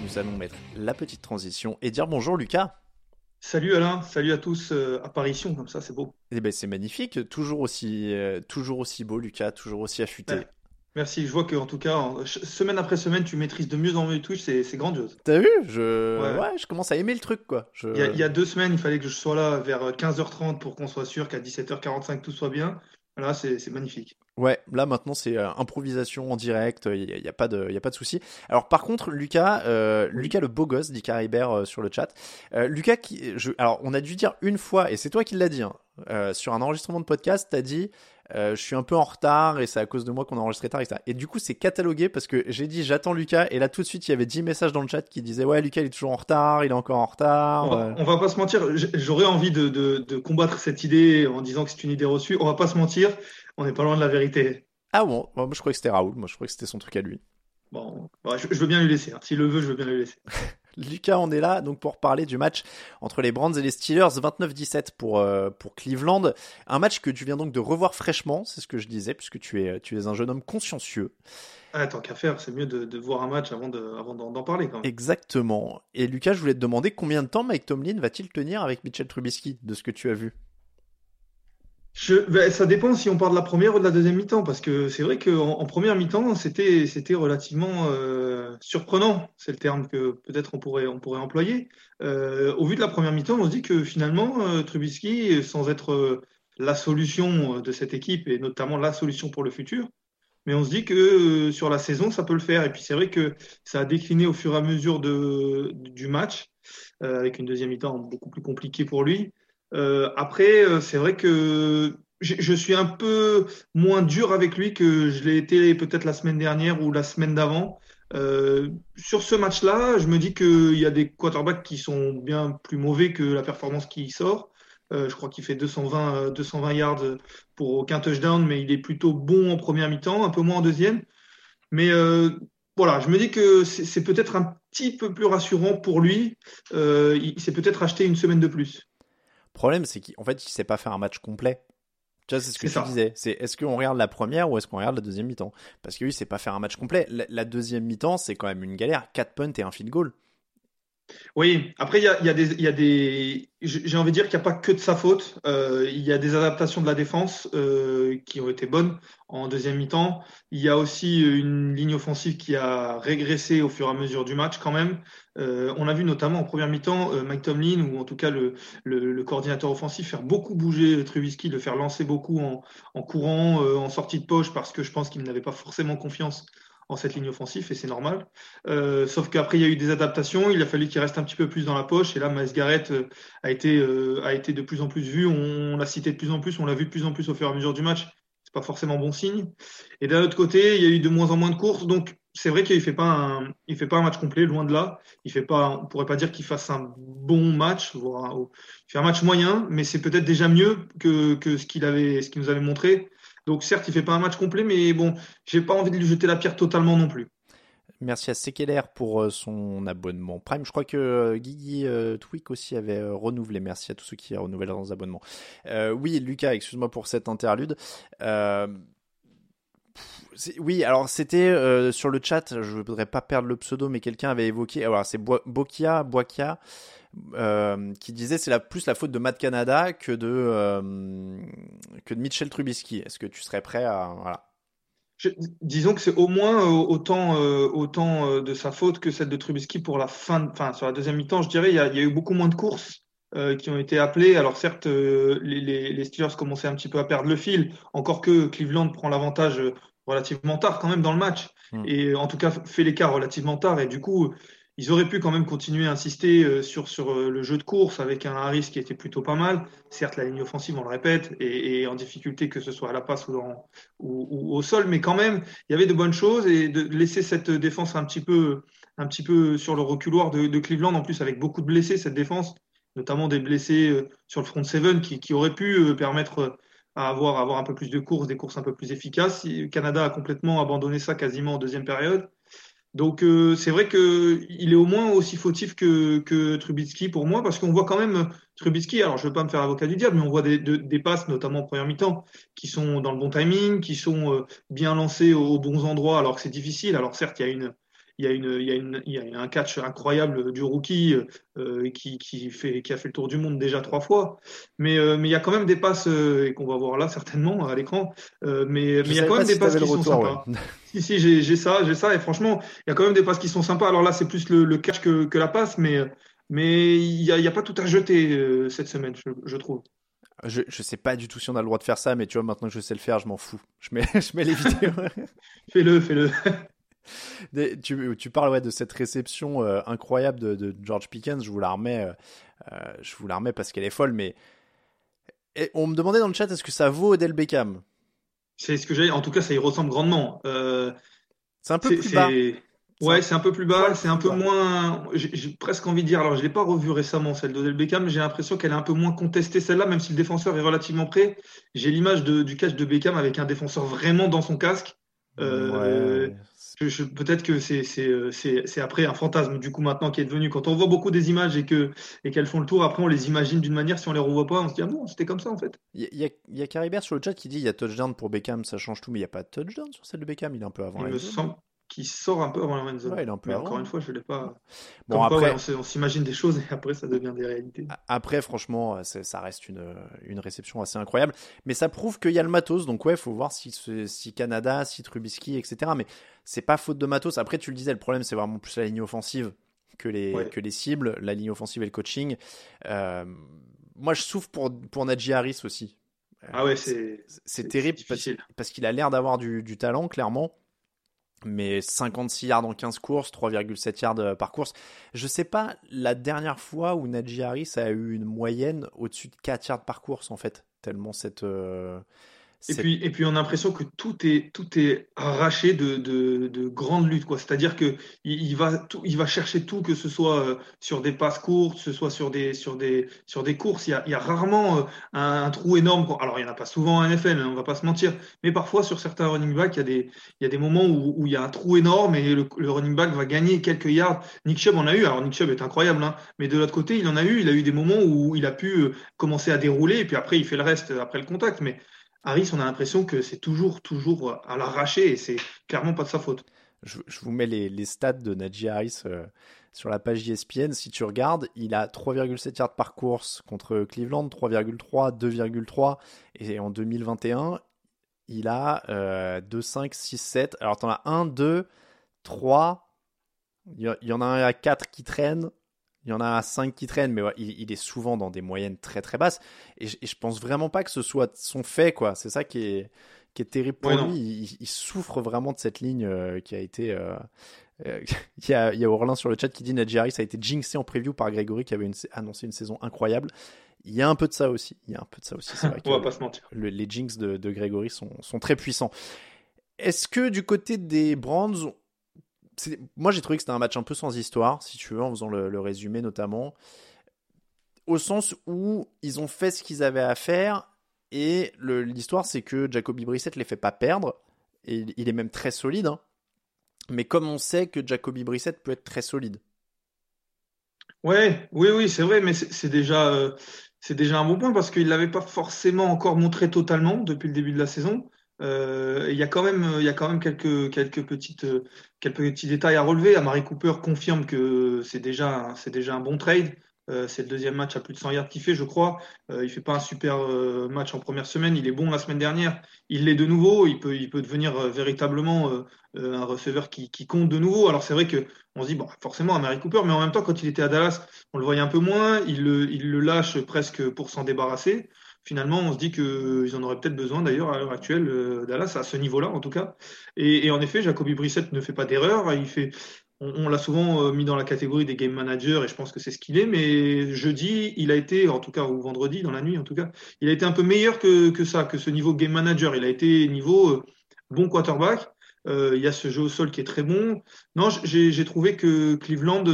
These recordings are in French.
Nous allons mettre la petite transition et dire bonjour Lucas. Salut Alain, salut à tous. euh, apparition comme ça, c'est beau. Eh ben c'est magnifique, toujours aussi, euh, toujours aussi beau Lucas, toujours aussi affûté. Ouais. Merci. Je vois que en tout cas, en- ch- semaine après semaine, tu maîtrises de mieux en mieux Twitch. C'est c'est grandiose. T'as vu? Je... Ouais. Ouais. je commence à aimer le truc quoi. Je... Il y, a, il y a deux semaines, il fallait que je sois là vers 15h30 pour qu'on soit sûr qu'à 17h45 tout soit bien. Là, c'est c'est magnifique. Ouais, là maintenant c'est euh, improvisation en direct, il n'y a, y a pas de, y a pas de souci. Alors par contre, Lucas, euh, Lucas le beau gosse, dit Caribert euh, sur le chat. Euh, Lucas, qui, je, alors on a dû dire une fois, et c'est toi qui l'as dit, hein, euh, sur un enregistrement de podcast, t'as dit euh, je suis un peu en retard et c'est à cause de moi qu'on a enregistré tard, etc. Et du coup c'est catalogué parce que j'ai dit j'attends Lucas, et là tout de suite il y avait 10 messages dans le chat qui disaient ouais Lucas il est toujours en retard, il est encore en retard. On va, euh. on va pas se mentir. J'aurais envie de, de- de combattre cette idée en disant que c'est une idée reçue. On va pas se mentir. On n'est pas loin de la vérité. Ah bon, moi je croyais que c'était Raoul, moi je croyais que c'était son truc à lui. Bon, bah, je, je veux bien lui laisser. hein. S'il le veut, je veux bien lui laisser. Lucas, on est là donc pour parler du match entre les Browns et les Steelers, 29-17 pour, euh, pour Cleveland. Un match que tu viens donc de revoir fraîchement, c'est ce que je disais, puisque tu es, tu es un jeune homme consciencieux. Ah, tant qu'à faire, c'est mieux de, de voir un match avant de- avant d'en d'en parler quand même. Exactement. Et Lucas, je voulais te demander combien de temps Mike Tomlin va-t-il tenir avec Mitchell Trubisky, de ce que tu as vu? Ben, ça dépend si on parle de la première ou de la deuxième mi-temps, parce que c'est vrai qu'en en première mi-temps, c'était, c'était relativement euh, surprenant. C'est le terme que peut-être on pourrait, on pourrait employer. Euh, au vu de la première mi-temps, on se dit que finalement, euh, Trubisky, sans être la solution de cette équipe et notamment la solution pour le futur, mais on se dit que sur la saison, ça peut le faire. Et puis c'est vrai que ça a décliné au fur et à mesure de, du match, avec une deuxième mi-temps beaucoup plus compliquée pour lui. Euh, après, euh, c'est vrai que je, suis un peu moins dur avec lui que je l'ai été peut-être la semaine dernière ou la semaine d'avant. Euh, sur ce match-là, je me dis qu'il y a des quarterbacks qui sont bien plus mauvais que la performance qui sort. Euh, je crois qu'il fait 220, euh, 220 yards pour aucun touchdown, mais il est plutôt bon en première mi-temps, un peu moins en deuxième. Mais euh, voilà, je me dis que c'est peut-être un petit peu plus rassurant pour lui. Euh, il s'est peut-être acheté une semaine de plus. Le problème, c'est qu'en fait, il sait pas faire un match complet. Tu vois, c'est ce que ça. disais. C'est est-ce qu'on regarde la première ou est-ce qu'on regarde la deuxième mi-temps? Parce que lui, c'est pas faire un match complet. La, la deuxième mi-temps, c'est quand même une galère. 4 punts et un field goal. Oui, après, il y a, il y a des, il y a des, j'ai envie de dire qu'il n'y a pas que de sa faute. Euh, il y a des adaptations de la défense euh, qui ont été bonnes en deuxième mi-temps. Il y a aussi une ligne offensive qui a régressé au fur et à mesure du match quand même. Euh, on a vu notamment en première mi-temps euh, Mike Tomlin, ou en tout cas le, coordinateur offensif, faire beaucoup bouger Trubisky, le faire lancer beaucoup en, courant, euh, en sortie de poche, parce que je pense qu'il n'avait pas forcément confiance en cette ligne offensive, et c'est normal. Sauf qu'après, il y a eu des adaptations, il a fallu qu'il reste un petit peu plus dans la poche, et là, Miles Garrett a, été, a été de plus en plus vu, on, on l'a cité de plus en plus, on l'a vu de plus en plus au fur et à mesure du match, c'est pas forcément bon signe. Et d'un autre côté, il y a eu de moins en moins de courses, donc c'est vrai qu'il fait fait pas un match complet, loin de là. Il fait on pourrait pas dire qu'il fasse un bon match, voire un, un match moyen, mais c'est peut-être déjà mieux que, ce qu'il nous avait montré. Donc certes, il fait pas un match complet, mais bon, j'ai pas envie de lui jeter la pierre totalement non plus. Merci à Sekeler pour euh, son abonnement Prime. Je crois que euh, Guigui euh, Twick aussi avait renouvelé. Merci à tous ceux qui renouvellent leurs abonnements. Oui, Lucas, excuse-moi pour cet interlude. Oui, alors c'était euh, sur le chat, je voudrais pas perdre le pseudo, mais quelqu'un avait évoqué, alors c'est Bo Bokia, euh, qui disait c'est plus la faute de Matt Canada que de, euh, que de Mitchell Trubisky. Est-ce que tu serais prêt à... Voilà. Disons que c'est au moins euh, autant, autant de sa faute que celle de Trubisky pour la fin, enfin sur la deuxième mi-temps, je dirais, il y, a, eu beaucoup moins de courses qui ont été appelées. Alors certes, les, les, Steelers commençaient un petit peu à perdre le fil, encore que Cleveland prend l'avantage relativement tard quand même dans le match, mm. et en tout cas fait l'écart relativement tard, et du coup, ils auraient pu quand même continuer à insister sur, sur le jeu de course avec un Harris qui était plutôt pas mal. Certes, la ligne offensive, on le répète, est, en difficulté que ce soit à la passe ou, dans, ou, au sol, mais quand même, il y avait de bonnes choses et de laisser cette défense un petit peu, un petit peu sur le reculoir de, de Cleveland, en plus avec beaucoup de blessés, cette défense, notamment des blessés sur le front seven qui, qui auraient pu permettre à avoir, avoir un peu plus de courses, des courses un peu plus efficaces. Le Canada a complètement abandonné ça quasiment en deuxième période. Donc euh, c'est vrai qu'il est au moins aussi fautif que, que Trubitsky pour moi, parce qu'on voit quand même Trubitsky, alors je ne veux pas me faire avocat du diable, mais on voit des, des passes, notamment en première mi-temps, qui sont dans le bon timing, qui sont euh, bien lancées aux bons endroits, alors que c'est difficile. Alors certes, il y a une, il y a, une, il y a, une, il y a un catch incroyable du rookie euh, qui, qui, fait, qui a fait le tour du monde déjà trois fois. Mais, euh, mais il y a quand même des passes, euh, et qu'on va voir là certainement à l'écran, mais, mais il y a quand même des passes qui sont sympas. si, si, j'ai ça, j'ai ça, et franchement, il y a quand même des passes qui sont sympas. Alors là, c'est plus le, le catch que, que, la passe, mais, mais il n'y a, a, pas tout à jeter cette semaine, je, je trouve. Je, je sais pas du tout si on a le droit de faire ça, mais tu vois, maintenant que je sais le faire, je m'en fous. Je mets, je mets les vidéos. fais-le, fais-le. Tu, tu, parles ouais, de cette réception euh, incroyable de, de, George Pickens. Je vous la remets, euh, euh, je vous la remets parce qu'elle est folle. Mais Et on me demandait dans le chat est-ce que ça vaut Odell Beckham? C'est ce que j'ai. En tout cas, ça y ressemble grandement. c'est un peu plus bas. Ouais, c'est un peu plus bas, c'est un peu moins. J'ai presque envie de dire. Alors, je l'ai pas revu récemment celle d'Odell Beckham. J'ai l'impression qu'elle est un peu moins contestée celle-là, même si le défenseur est relativement prêt. J'ai l'image du catch de Beckham avec un défenseur vraiment dans son casque. Euh, peut-être que euh, c'est après un fantasme du coup maintenant qui est devenu. Quand on voit beaucoup des images et que et qu'elles font le tour, après on les imagine d'une manière. Si on les revoit pas, on se dit ah non, c'était comme ça en fait. Il y, a, y a Caribert sur le chat qui dit il y a touchdown pour Beckham, ça change tout, mais il n'y a pas de touchdown sur celle de Beckham. Il est un peu avant. Il me semble qui sort un peu avant la Ouais, il un peu Mais encore une fois, je l'ai pas. Bon, après, on s'imagine des choses et après, ça devient des réalités. Après, franchement, ça reste une, une réception assez incroyable. Mais ça prouve qu'il y a le matos. Donc, ouais, il faut voir si, si Canada, si Trubisky, etc. Mais c'est pas faute de matos. Après, tu le disais, le problème, c'est vraiment plus la ligne offensive que les, que les cibles, la ligne offensive et le coaching. Euh, moi, je souffre pour, pour Najee Harris aussi. Ah ouais, c'est. Terrible parce, qu'il a l'air d'avoir du, du talent, clairement mais 56 yards en 15 courses, 3,7 yards euh, par course. Je sais pas la dernière fois où Najee Harris a eu une moyenne au-dessus de 4 yards par course en fait, tellement cette euh, et puis, et puis on a l'impression que tout est, tout est arraché de, de, de grandes luttes. C'est-à-dire qu'il il va, il va chercher tout, que ce soit euh, sur des passes courtes, que ce soit sur des, sur des, sur des courses. Il y a, il y a rarement euh, un, trou énorme. Alors, il n'y en a pas souvent en NFL, hein, on ne va pas se mentir. Mais parfois, sur certains running backs, il y a des, il y a des moments où, où il y a un trou énorme et le, le, running back va gagner quelques yards. Nick Chubb en a eu. Alors, Nick Chubb est incroyable. Hein, mais de l'autre côté, il en a eu. Il a eu des moments où il a pu euh, commencer à dérouler et puis après, il fait le reste après le contact. Mais Harris, on a l'impression que c'est toujours, toujours à l'arracher et c'est clairement pas de sa faute. Je, vous mets les, stats de Najee Harris euh, sur la page ESPN. Si tu regardes, il a 3,7 yards par course contre Cleveland, 3,3, 2,3. Et en 2021, il a euh, 2, 5, 6, 7. Alors, tu en as 1, 2, 3. Il y en a un à 4 qui traînent. Il y en a 5 qui traînent, mais il, est souvent dans des moyennes très très basses. Et, je pense vraiment pas que ce soit son fait, quoi. C'est ça qui est, qui est terrible pour lui. Il, souffre vraiment de cette ligne euh, qui a été. Euh, euh, il, y a, il y a Orlin sur le chat qui dit Najari, ça a été jinxé en preview par Grégory qui avait annoncé une saison incroyable. Il y a un peu de ça aussi. Il y a un peu de ça aussi. Vrai On va pas se mentir. les jinx de, de Grégory sont, sont très puissants. Est-ce que du côté des Brands, moi j'ai trouvé que c'était un match un peu sans histoire, si tu veux, en faisant le, résumé notamment, au sens où ils ont fait ce qu'ils avaient à faire et l'histoire c'est que Jacoby Brissett les fait pas perdre et il est même très solide. Hein. Mais comme on sait que Jacoby Brissett peut être très solide. Ouais, oui, oui, c'est vrai, mais c'est déjà, euh, déjà un bon point parce qu'il l'avait pas forcément encore montré totalement depuis le début de la saison. Euh, il y a quand même, il y a quand même quelques, quelques, petites, quelques petits détails à relever. Amari Cooper confirme que c'est déjà, c'est déjà un bon trade. Euh, c'est le deuxième match à plus de 100 yards qu'il fait, je crois. Euh, il fait pas un super euh, match en première semaine. Il est bon la semaine dernière. Il l'est de nouveau. Il peut, il peut devenir euh, véritablement un receveur qui, qui, compte de nouveau. Alors c'est vrai que on se dit bon, forcément Amari Cooper, mais en même temps quand il était à Dallas, on le voyait un peu moins. Il le, il le lâche presque pour s'en débarrasser finalement, on se dit qu'ils en auraient peut-être besoin d'ailleurs à l'heure actuelle, euh, Dallas, à ce niveau-là en tout cas. Et, en effet, Jacoby Brissett ne fait pas d'erreur. Fait, on, l'a souvent euh, mis dans la catégorie des game managers et je pense que c'est ce qu'il est. Mais jeudi, il a été, en tout cas, ou vendredi, dans la nuit en tout cas, il a été un peu meilleur que, que ça, que ce niveau game manager. Il a été niveau euh, bon quarterback. Il y a ce jeu au sol qui est très bon. Non, j'ai trouvé que Cleveland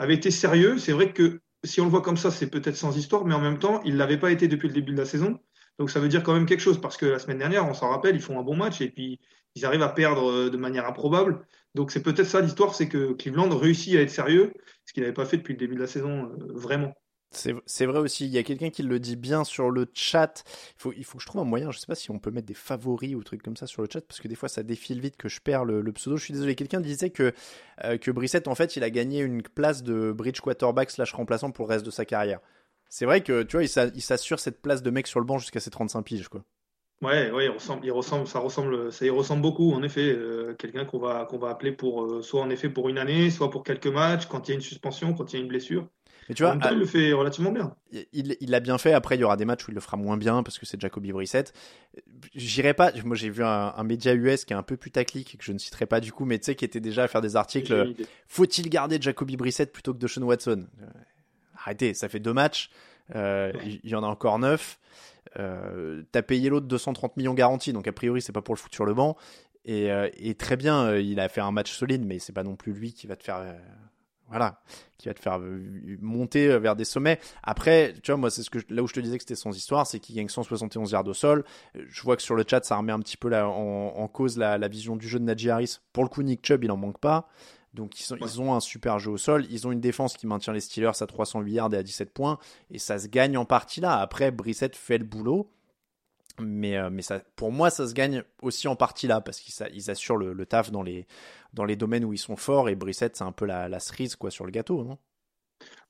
avait été sérieux. C'est vrai que si on le voit comme ça, c'est peut-être sans histoire, mais en même temps, il l'avait pas été depuis le début de la saison. Donc ça veut dire quand même quelque chose parce que la semaine dernière, on s'en rappelle, ils font un bon match et puis ils arrivent à perdre de manière improbable. Donc c'est peut-être ça l'histoire, c'est que Cleveland réussit à être sérieux, ce qu'il n'avait pas fait depuis le début de la saison, euh, vraiment. C'est vrai aussi, il y a quelqu'un qui le dit bien sur le chat. Il faut, il faut que je trouve un moyen, je ne sais pas si on peut mettre des favoris ou trucs comme ça sur le chat, parce que des fois ça défile vite que je perds le, pseudo. Je suis désolé, quelqu'un disait que, euh, que Brissett, en fait, il a gagné une place de bridge quarterback slash remplaçant pour le reste de sa carrière. C'est vrai que, tu vois, il s'assure cette place de mec sur le banc jusqu'à ses 35 piges, quoi. Ouais, ouais, il ressemble, il ressemble, ça ressemble, ça y ressemble beaucoup, en effet. Euh, quelqu'un qu'on va, va appeler pour, euh, soit en effet pour une année, soit pour quelques matchs, quand il y a une suspension, quand il y a une blessure. Mais tu vois, en il le fait relativement bien. Il, il l'a bien fait. Après, il y aura des matchs où il le fera moins bien parce que c'est Jacoby Brissett. J'irai pas. Moi, j'ai vu un, média US qui est un peu putaclic que je ne citerai pas du coup, mais tu sais, qui était déjà à faire des articles. Faut-il garder Jacoby Brissett plutôt que Deshaun Watson? Euh, Arrêtez, ça fait deux matchs. Il y en a encore neuf. Euh, t'as payé l'autre 230 millions garantis, donc a priori c'est pas pour le foutre sur le banc. Et, euh, très bien, euh, il a fait un match solide, mais c'est pas non plus lui qui va te faire, voilà, qui va te faire monter vers des sommets. Après, tu vois, moi c'est ce que là où je te disais que c'était sans histoire, c'est qu'il gagne 171 yards au sol. Je vois que sur le chat ça remet un petit peu en, cause la, la, vision du jeu de Najee Harris. Pour le coup, Nick Chubb il en manque pas. Donc ils, ont un super jeu au sol, ils ont une défense qui maintient les Steelers à 308 yards et à 17 points, et ça se gagne en partie là. Après, Brissett fait le boulot, mais, euh, mais ça, pour moi, ça se gagne aussi en partie là, parce qu'ils assurent le, taf dans les, dans les domaines où ils sont forts, et Brissett, c'est un peu la, cerise quoi, sur le gâteau, non?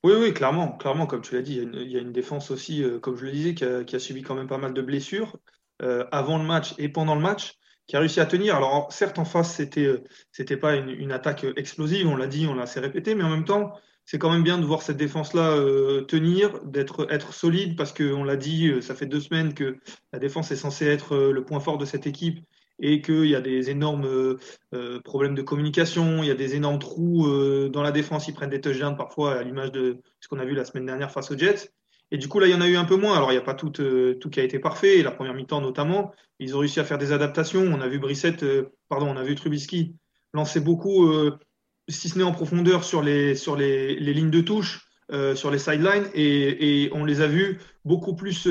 Oui, oui, clairement, clairement, comme tu l'as dit, il y, a une, défense aussi, euh, comme je le disais, qui a, subi quand même pas mal de blessures euh, avant le match et pendant le match qui a réussi à tenir. Alors certes en face c'était euh, c'était pas une, attaque explosive, on l'a dit, on l'a assez répété, mais en même temps c'est quand même bien de voir cette défense là euh, tenir, d'être être solide parce que on l'a dit, ça fait deux semaines que la défense est censée être le point fort de cette équipe et qu'il y a des énormes problèmes de communication, il y a des énormes trous dans la défense, ils prennent des touchdowns parfois à l'image de ce qu'on a vu la semaine dernière face aux Jets. Et du coup, là, il y en a eu un peu moins. Alors, il n'y a pas tout, euh, tout qui a été parfait. La première mi-temps, notamment, ils ont réussi à faire des adaptations. On a vu Brissette, euh, pardon, on a vu Trubisky lancer beaucoup, euh, si ce n'est en profondeur, sur les, sur les, les lignes de touche, sur les sidelines. Et, et, on les a vus beaucoup plus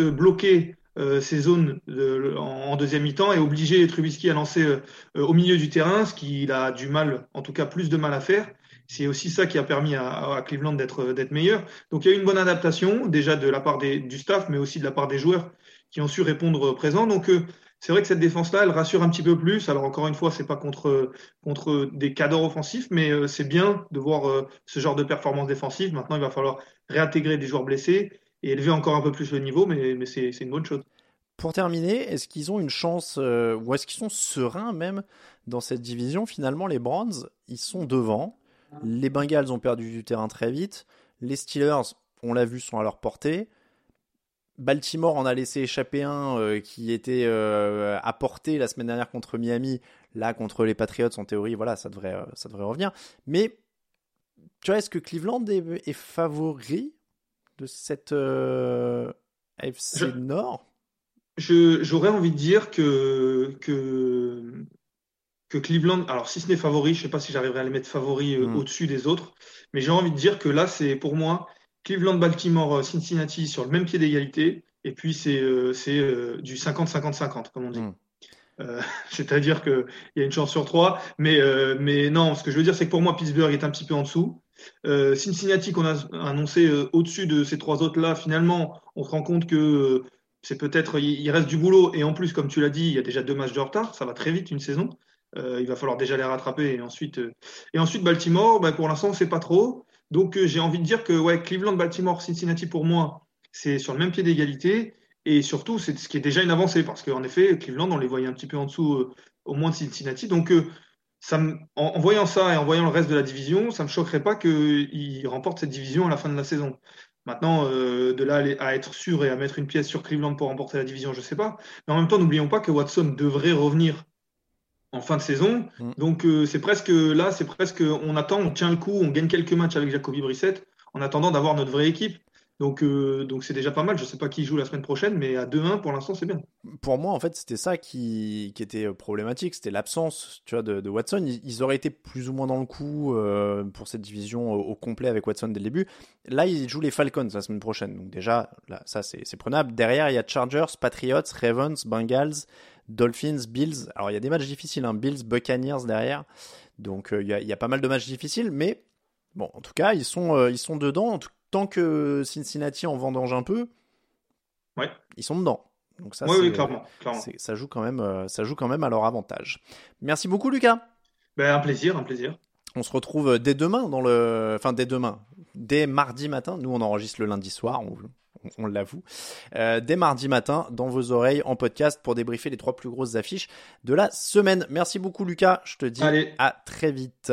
bloquer ces zones de, en, deuxième mi-temps et obliger Trubisky à lancer au milieu du terrain, ce qu'il a du mal, en tout cas plus de mal à faire. C'est aussi ça qui a permis à, Cleveland d'être d'être meilleur. Donc il y a eu une bonne adaptation déjà de la part des, du staff, mais aussi de la part des joueurs qui ont su répondre présent. Donc euh, c'est vrai que cette défense-là, elle rassure un petit peu plus. Alors encore une fois, c'est pas contre contre des cadres offensifs, mais euh, c'est bien de voir euh, ce genre de performance défensive. Maintenant, il va falloir réintégrer des joueurs blessés et élever encore un peu plus le niveau, mais, c'est une bonne chose. Pour terminer, est-ce qu'ils ont une chance, ou est-ce qu'ils sont sereins même dans cette division? Finalement, les Browns, ils sont devant. Les Bengals ont perdu du terrain très vite. Les Steelers, on l'a vu, sont à leur portée. Baltimore en a laissé échapper un euh, qui était euh, apporté la semaine dernière contre Miami. Là, contre les Patriots, en théorie, voilà, ça devrait, euh, ça devrait revenir. Mais, tu vois, est-ce que Cleveland est, favori de cette AFC Nord J'aurais envie de dire que, que que Cleveland, alors si ce n'est favori, je ne sais pas si j'arriverai à les mettre favoris euh, hmm. au-dessus des autres, mais j'ai envie de dire que là, c'est pour moi Cleveland, Baltimore, euh, Cincinnati sur le même pied d'égalité, et puis c'est euh, du 50-50-50, comme on dit. Hmm. C'est-à-dire qu'il y a une chance sur trois, mais, mais non, ce que je veux dire, c'est que pour moi, Pittsburgh est un petit peu en dessous. Cincinnati, qu'on a annoncé au-dessus de ces trois autres-là, finalement, on se rend compte que c'est peut-être, il reste du boulot, et en plus, comme tu l'as dit, il y a déjà deux matchs de retard, ça va très vite une saison. Euh, il va falloir déjà les rattraper. Et ensuite, euh, et ensuite Baltimore, bah, pour l'instant, sait pas trop. Donc, euh, j'ai envie de dire que ouais, Cleveland, Baltimore, Cincinnati, pour moi, c'est sur le même pied d'égalité. Et surtout, c'est ce qui est déjà une avancée, parce qu'en effet, Cleveland, on les voyait un petit peu en dessous, au moins de Cincinnati. Donc, ça en, voyant ça et en voyant le reste de la division, ça ne me choquerait pas qu'ils remportent cette division à la fin de la saison. Maintenant, de là à être sûr et à mettre une pièce sur Cleveland pour remporter la division, je ne sais pas. Mais en même temps, n'oublions pas que Watson devrait revenir en fin de saison. Mm. Donc euh, c'est presque là, c'est presque on attend, on tient le coup, on gagne quelques matchs avec Jacoby Brissett en attendant d'avoir notre vraie équipe. Donc euh, donc c'est déjà pas mal. Je sais pas qui joue la semaine prochaine, mais à 2-1 pour l'instant c'est bien. Pour moi, en fait, c'était ça qui, qui était problématique, c'était l'absence, de, Watson. Ils, auraient été plus ou moins dans le coup euh, pour cette division au, complet avec Watson dès le début. Là, ils jouent les Falcons la semaine prochaine, donc déjà, là, ça c'est prenable. Derrière, il y a Chargers, Patriots, Ravens, Bengals, Dolphins, Bills. Alors, il y a des matchs difficiles, hein. Bills, Buccaneers derrière. Donc, euh, il y, a, pas mal de matchs difficiles, mais bon, en tout cas, ils sont, euh, ils sont dedans. En tout- tant que Cincinnati en vendange un peu, Ouais. ils sont dedans. Donc ça, oui, c'est- oui, clairement, ça joue quand même, euh, ça joue quand même à leur avantage. Merci beaucoup, Lucas. Ben, un plaisir, un plaisir. On se retrouve dès demain dans le, enfin dès demain, dès mardi matin. Nous, on enregistre le lundi soir. On, on- on l'avoue. Euh, dès mardi matin, dans vos oreilles, en podcast, pour débriefer les trois plus grosses affiches de la semaine. Merci beaucoup, Lucas. Je te dis Allez. à très vite.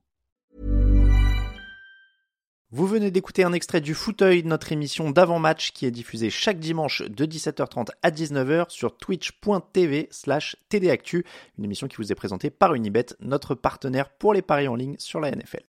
Vous venez d'écouter un extrait du fauteuil de notre émission d'avant-match qui est diffusée chaque dimanche de 17h30 à 19h sur twitch.tv slash tdactu, une émission qui vous est présentée par Unibet, notre partenaire pour les paris en ligne sur la NFL.